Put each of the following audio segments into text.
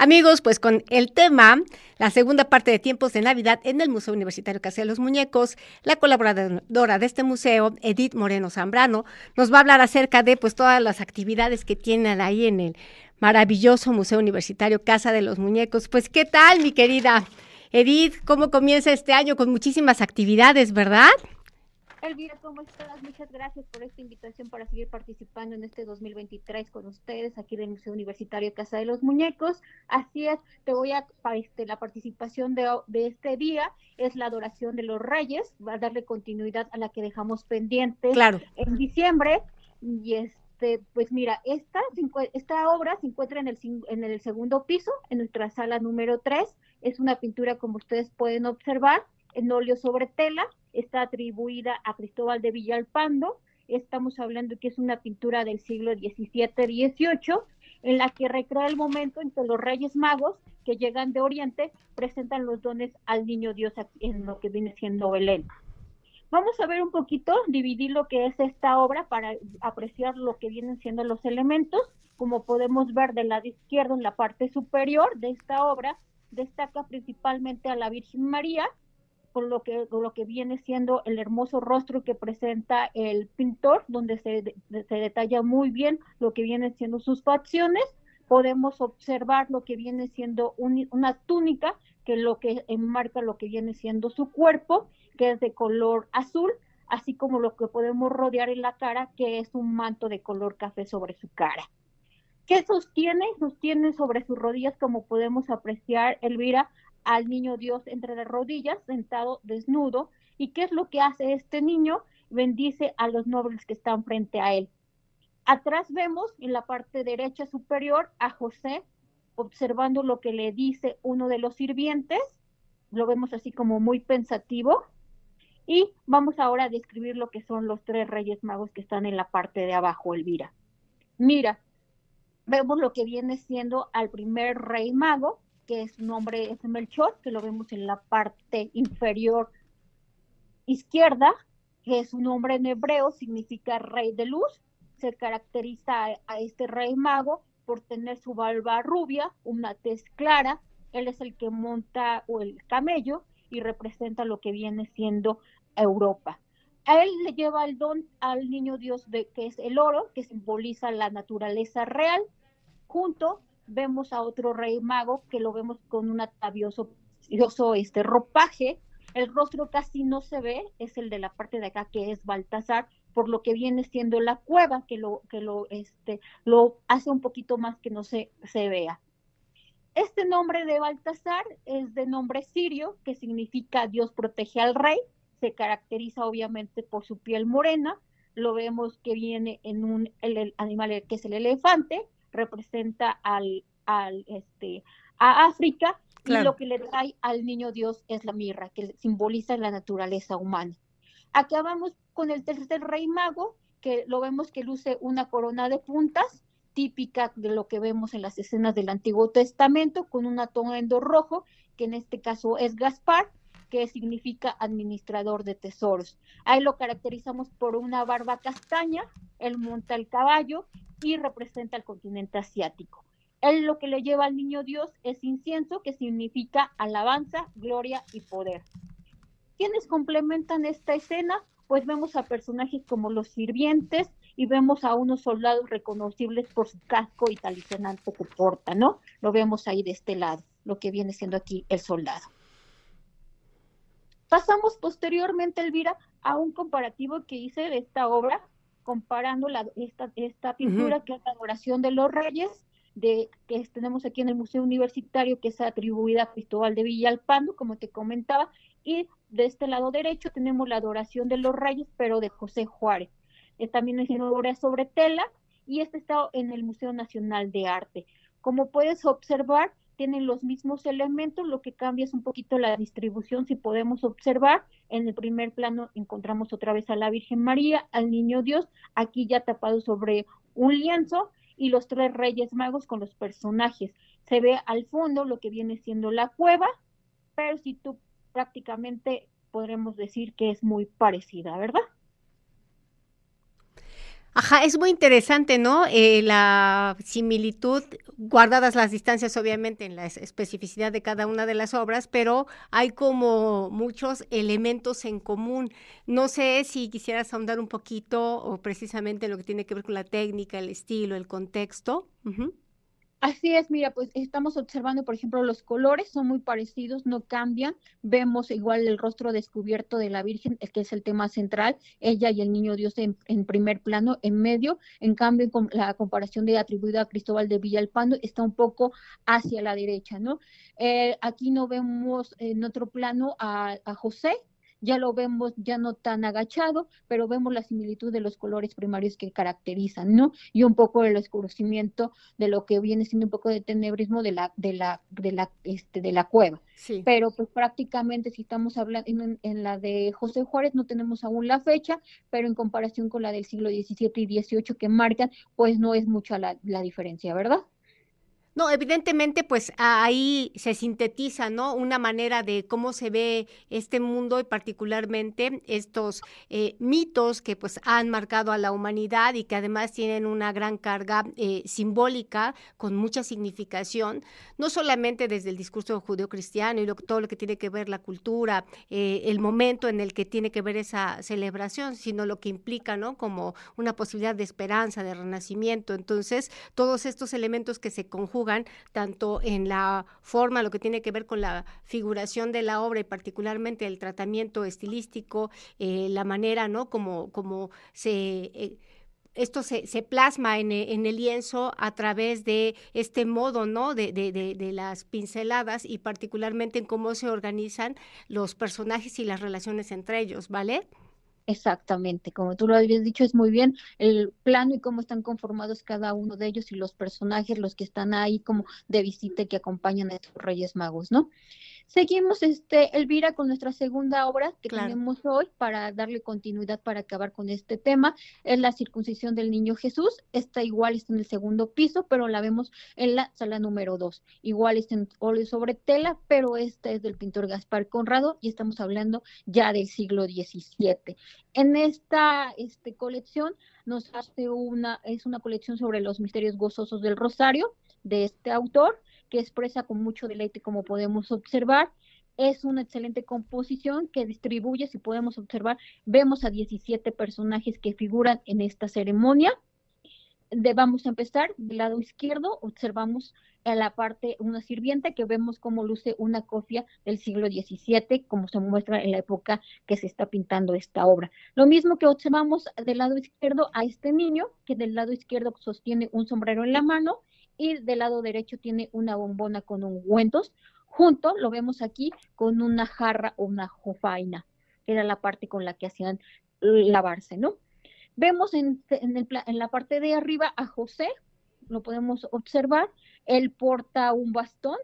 Amigos, pues con el tema, la segunda parte de Tiempos de Navidad en el Museo Universitario Casa de los Muñecos, la colaboradora de este museo, Edith Moreno Zambrano, nos va a hablar acerca de pues todas las actividades que tienen ahí en el maravilloso Museo Universitario Casa de los Muñecos. Pues, ¿qué tal, mi querida Edith? ¿Cómo comienza este año con muchísimas actividades, verdad? Elvira, ¿cómo estás? Muchas gracias por esta invitación para seguir participando en este 2023 con ustedes aquí del Museo Universitario Casa de los Muñecos. Así es, te voy a, este, la participación de, este día es la adoración de los reyes, va a darle continuidad a la que dejamos pendiente claro. en diciembre. Y este, pues mira, esta, esta obra se encuentra en el, en el segundo piso, en nuestra sala número 3. Es una pintura, como ustedes pueden observar, en óleo sobre tela está atribuida a Cristóbal de Villalpando. Estamos hablando que es una pintura del siglo XVII-XVIII, en la que recrea el momento en que los Reyes Magos que llegan de Oriente presentan los dones al Niño Dios en lo que viene siendo Belén. Vamos a ver un poquito, dividir lo que es esta obra para apreciar lo que vienen siendo los elementos. Como podemos ver del lado izquierdo en la parte superior de esta obra, destaca principalmente a la Virgen María, lo que, lo que viene siendo el hermoso rostro que presenta el pintor, donde se, se detalla muy bien lo que viene siendo sus facciones. Podemos observar lo que viene siendo una túnica, que lo que enmarca lo que viene siendo su cuerpo, que es de color azul, así como lo que podemos rodear en la cara, que es un manto de color café sobre su cara. ¿Qué sostiene? Sostiene sobre sus rodillas, como podemos apreciar, Elvira, al niño Dios entre las rodillas, sentado desnudo. ¿Y qué es lo que hace este niño? Bendice a los nobles que están frente a él. Atrás vemos en la parte derecha superior a José observando lo que le dice uno de los sirvientes. Lo vemos así como muy pensativo. Y vamos ahora a describir lo que son los tres reyes magos que están en la parte de abajo, Elvira. Mira, vemos lo que viene siendo al primer rey mago, que su nombre es Melchor, que lo vemos en la parte inferior izquierda, que es un nombre en hebreo, significa rey de luz. Se caracteriza a, este rey mago por tener su barba rubia, una tez clara. Él es el que monta o el camello y representa lo que viene siendo Europa. A él le lleva el don al niño Dios de que es el oro, que simboliza la naturaleza real, junto vemos a otro rey mago que lo vemos con un atavioso este ropaje, el rostro casi no se ve, es el de la parte de acá que es Baltasar, por lo que viene siendo la cueva que lo que lo este lo hace un poquito más que no se, se vea. Este nombre de Baltasar es de nombre sirio, que significa Dios protege al rey, se caracteriza obviamente por su piel morena, lo vemos que viene en un el animal que es el elefante, representa al, al este, a África y lo que le trae al niño Dios es la mirra, que simboliza la naturaleza humana. Acabamos con el tercer rey mago, que lo vemos que luce una corona de puntas, típica de lo que vemos en las escenas del Antiguo Testamento, con un atuendo rojo, que en este caso es Gaspar, que significa administrador de tesoros. Ahí lo caracterizamos por una barba castaña, él monta el caballo y representa el continente asiático. Él lo que le lleva al niño Dios es incienso, que significa alabanza, gloria y poder. ¿Quiénes complementan esta escena? Pues vemos a personajes como los sirvientes y vemos a unos soldados reconocibles por su casco y talisonante que porta, ¿no? Lo vemos ahí de este lado, lo que viene siendo aquí el soldado. Pasamos posteriormente, Elvira, a un comparativo que hice de esta obra comparando la, esta, esta pintura que es la adoración de los reyes, de, que tenemos aquí en el Museo Universitario, que es atribuida a Cristóbal de Villalpando, como te comentaba, y de este lado derecho tenemos la adoración de los reyes, pero de José Juárez. Eh, también es una obra sobre tela, y este está en el Museo Nacional de Arte. Como puedes observar, tienen los mismos elementos, lo que cambia es un poquito la distribución, si podemos observar, en el primer plano encontramos otra vez a la Virgen María, al Niño Dios, aquí ya tapado sobre un lienzo, y los tres reyes magos con los personajes. Se ve al fondo lo que viene siendo la cueva, pero si tú prácticamente podremos decir que es muy parecida, ¿verdad? Ajá, es muy interesante, ¿no? Eh, la similitud, guardadas las distancias obviamente en la especificidad de cada una de las obras, pero hay como muchos elementos en común. No sé si quisieras ahondar un poquito o precisamente lo que tiene que ver con la técnica, el estilo, el contexto. Así es, mira, pues estamos observando, por ejemplo, los colores son muy parecidos, no cambian. Vemos igual el rostro descubierto de la Virgen, que es el tema central, ella y el niño Dios en, primer plano, en medio. En cambio, con la comparación de atribuida a Cristóbal de Villalpando está un poco hacia la derecha, ¿no? Eh, aquí no vemos en otro plano a José, ya lo vemos ya no tan agachado, pero vemos la similitud de los colores primarios que caracterizan, ¿no? Y un poco el oscurecimiento de lo que viene siendo un poco de tenebrismo de la, de la, de la, este, de la cueva. Sí. Pero pues prácticamente si estamos hablando en, la de José Juárez no tenemos aún la fecha, pero en comparación con la del siglo XVII y XVIII que marcan, pues no es mucha la, la diferencia, ¿verdad? No, evidentemente, pues ahí se sintetiza, ¿no? Una manera de cómo se ve este mundo y particularmente estos eh, mitos que pues han marcado a la humanidad y que además tienen una gran carga eh, simbólica con mucha significación, no solamente desde el discurso judeo-cristiano y todo lo que tiene que ver la cultura, eh, el momento en el que tiene que ver esa celebración, sino lo que implica, ¿no? Como una posibilidad de esperanza, de renacimiento. Entonces, todos estos elementos que se conjugan tanto en la forma, lo que tiene que ver con la figuración de la obra y particularmente el tratamiento estilístico, eh, la manera, ¿no? Como, como se... Eh, esto se, se plasma en, en, el lienzo a través de este modo, ¿no? De, de, de, las pinceladas y particularmente en cómo se organizan los personajes y las relaciones entre ellos, ¿vale? Exactamente, como tú lo habías dicho, es muy bien el plano y cómo están conformados cada uno de ellos y los personajes, los que están ahí como de visita que acompañan a estos Reyes Magos, ¿no? Seguimos, este, Elvira, con nuestra segunda obra que tenemos hoy para darle continuidad para acabar con este tema. Es la circuncisión del niño Jesús. Está igual, está en el segundo piso, pero la vemos en la sala número dos. Igual está en óleo sobre tela, pero esta es del pintor Gaspar Conrado y estamos hablando ya del siglo XVII. En esta este, colección nos hace una, es una colección sobre los misterios gozosos del Rosario de este autor que expresa con mucho deleite, como podemos observar. Es una excelente composición que distribuye, si podemos observar, vemos a 17 personajes que figuran en esta ceremonia. De, vamos a empezar del lado izquierdo, observamos en la parte una sirvienta que vemos cómo luce una copia del siglo XVII, como se muestra en la época que se está pintando esta obra. Lo mismo que observamos del lado izquierdo a este niño, que del lado izquierdo sostiene un sombrero en la mano y del lado derecho tiene una bombona con ungüentos. Junto lo vemos aquí con una jarra o una jofaina, que era la parte con la que hacían lavarse, ¿no? Vemos en, en la parte de arriba a José, lo podemos observar, él porta un bastón,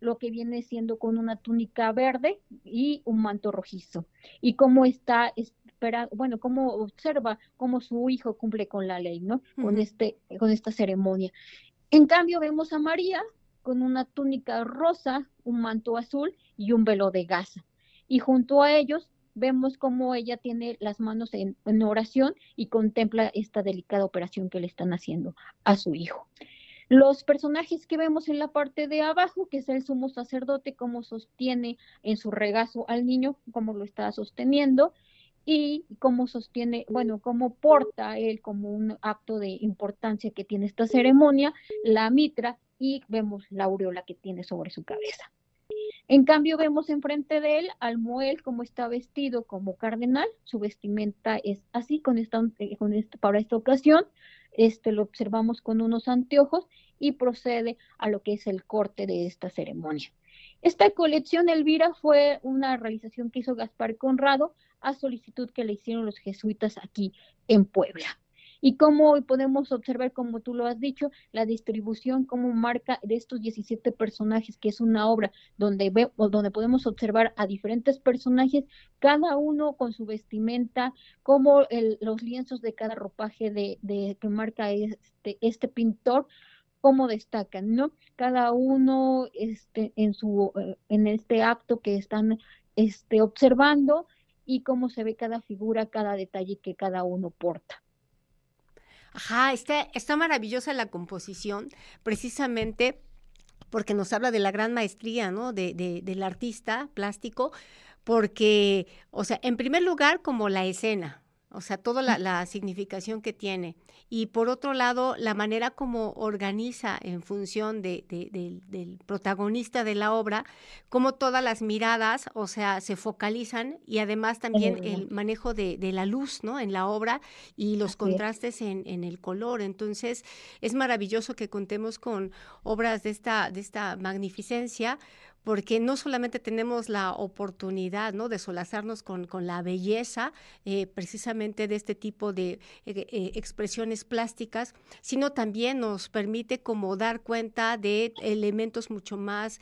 lo que viene siendo con una túnica verde y un manto rojizo. Y cómo está espera, bueno, cómo observa cómo su hijo cumple con la ley, ¿no? Con este con esta ceremonia. En cambio, vemos a María con una túnica rosa, un manto azul y un velo de gasa. Y junto a ellos vemos cómo ella tiene las manos en, oración y contempla esta delicada operación que le están haciendo a su hijo. Los personajes que vemos en la parte de abajo, que es el sumo sacerdote, cómo sostiene en su regazo al niño, cómo lo está sosteniendo, y cómo sostiene, bueno, cómo porta él como un acto de importancia que tiene esta ceremonia, la mitra y vemos la aureola que tiene sobre su cabeza. En cambio, vemos enfrente de él al Moel como está vestido como cardenal, su vestimenta es así con esta, eh, con esta, para esta ocasión, este lo observamos con unos anteojos y procede a lo que es el corte de esta ceremonia. Esta colección, Elvira, fue una realización que hizo Gaspar Conrado a solicitud que le hicieron los jesuitas aquí en Puebla. Y como podemos observar, como tú lo has dicho, la distribución como marca de estos 17 personajes, que es una obra donde, ve, donde podemos observar a diferentes personajes, cada uno con su vestimenta, como los lienzos de cada ropaje de, de que marca este, este pintor, cómo destacan, ¿no? Cada uno este, en, su, eh, en este acto que están este, observando y cómo se ve cada figura, cada detalle que cada uno porta. Ajá, está, está maravillosa la composición, precisamente porque nos habla de la gran maestría, ¿no? De, de, del artista plástico, porque, o sea, en primer lugar, como la escena, o sea, toda la, significación que tiene. Y por otro lado, la manera como organiza en función de, del protagonista de la obra, como todas las miradas, o sea, se focalizan y además también el manejo de, la luz, ¿no? En la obra y los contrastes en, en, el color. Entonces, es maravilloso que contemos con obras de esta, de esta magnificencia porque no solamente tenemos la oportunidad ¿no? de solazarnos con, con la belleza eh, precisamente de este tipo de eh, eh, expresiones plásticas, sino también nos permite como dar cuenta de elementos mucho más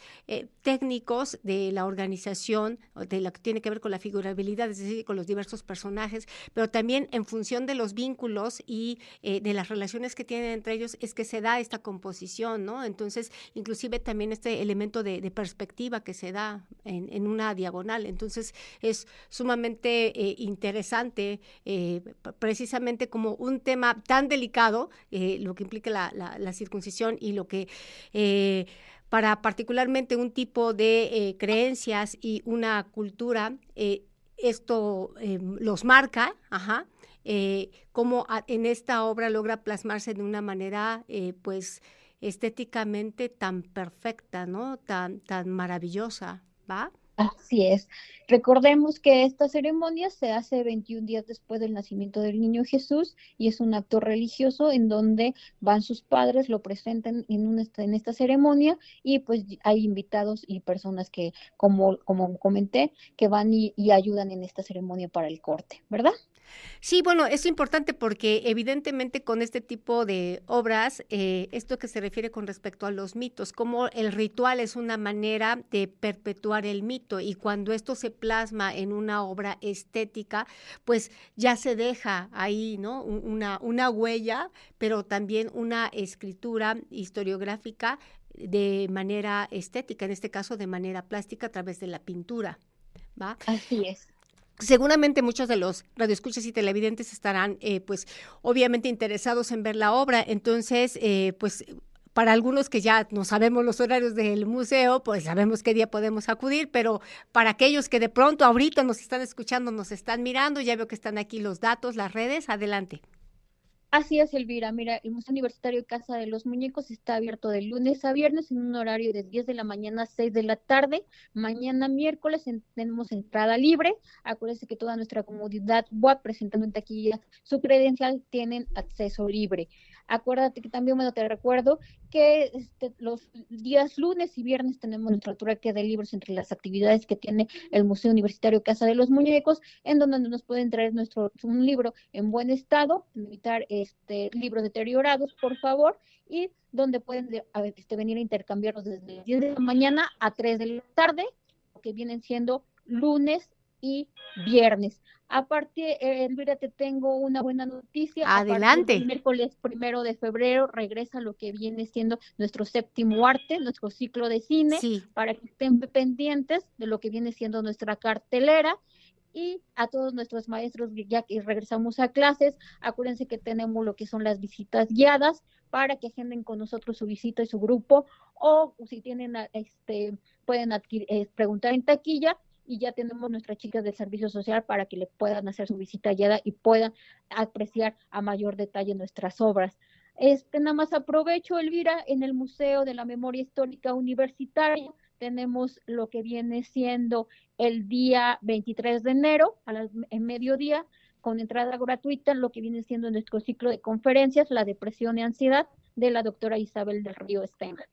técnicos de la organización, de lo que tiene que ver con la figurabilidad, es decir, con los diversos personajes, pero también en función de los vínculos y de las relaciones que tienen entre ellos es que se da esta composición, ¿no? Entonces, inclusive también este elemento de, de perspectiva que se da en, una diagonal. Entonces es sumamente eh, interesante, eh, precisamente como un tema tan delicado, eh, lo que implica la, circuncisión y lo que para particularmente un tipo de creencias y una cultura, esto los marca, ajá, como en esta obra logra plasmarse de una manera, pues, estéticamente tan perfecta, ¿no? Tan, tan maravillosa, ¿va? Así es. Recordemos que esta ceremonia se hace 21 días después del nacimiento del niño Jesús y es un acto religioso en donde van sus padres, lo presentan en, esta ceremonia y pues hay invitados y personas que, como, como comenté, que van y ayudan en esta ceremonia para el corte, ¿verdad? Sí, bueno, es importante porque evidentemente con este tipo de obras, eh, esto que se refiere con respecto a los mitos, como el ritual es una manera de perpetuar el mito y cuando esto se plasma en una obra estética, pues ya se deja ahí, ¿no? Una, una huella, pero también una escritura historiográfica de manera estética, en este caso de manera plástica a través de la pintura. ¿Va? Así es seguramente muchos de los radioescuchas y televidentes estarán, eh, pues, obviamente interesados en ver la obra. Entonces, eh, pues, para algunos que ya no sabemos los horarios del museo, pues sabemos qué día podemos acudir, pero para aquellos que de pronto ahorita nos están escuchando, nos están mirando, ya veo que están aquí los datos, las redes, adelante. Así es, Elvira. Mira, el Museo Universitario Casa de los Muñecos está abierto de lunes a viernes en un horario de 10 de la mañana a 6 de la tarde. Mañana miércoles tenemos entrada libre. Acuérdense que toda nuestra comunidad web presentando en taquilla su credencial tienen acceso libre. Acuérdate que también, bueno, te recuerdo que este, los días lunes y viernes tenemos nuestra que de libros entre las actividades que tiene el Museo Universitario Casa de los Muñecos, en donde nos pueden traer nuestro un libro en buen estado, evitar este, libros deteriorados, por favor, y donde pueden este, venir a intercambiarlos desde 10 de la mañana a 3 de la tarde, que vienen siendo lunes y viernes. Aparte, eh, Elvira, te tengo una buena noticia. Adelante. El miércoles primero de febrero regresa lo que viene siendo nuestro séptimo arte, nuestro ciclo de cine, para que estén pendientes de lo que viene siendo nuestra cartelera. Y a todos nuestros maestros, ya que regresamos a clases, acuérdense que tenemos lo que son las visitas guiadas para que agenden con nosotros su visita y su grupo, o si tienen, este, pueden adquirir, eh, preguntar en taquilla y ya tenemos nuestras chicas del servicio social para que le puedan hacer su visita guiada y puedan apreciar a mayor detalle nuestras obras. Este, nada más aprovecho, Elvira, en el Museo de la Memoria Histórica Universitaria tenemos lo que viene siendo el día 23 de enero a las, en mediodía con entrada gratuita lo que viene siendo nuestro ciclo de conferencias, la depresión y ansiedad de la doctora Isabel del Río Stenger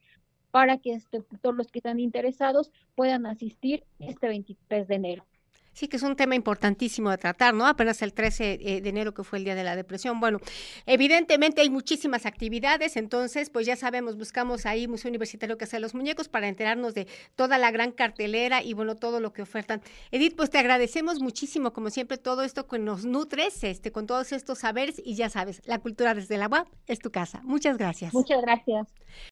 para que este, todos los que están interesados puedan asistir este 23 de enero. Sí, que es un tema importantísimo de tratar, ¿no? Apenas el 13 eh, de enero que fue el Día de la Depresión. Bueno, evidentemente hay muchísimas actividades, entonces, pues ya sabemos, buscamos ahí Museo Universitario que hace los Muñecos para enterarnos de toda la gran cartelera y, bueno, todo lo que ofertan. Edith, pues te agradecemos muchísimo, como siempre, todo esto que nos nutres, este, con todos estos saberes y ya sabes, la cultura desde la web es tu casa. Muchas gracias. Muchas gracias.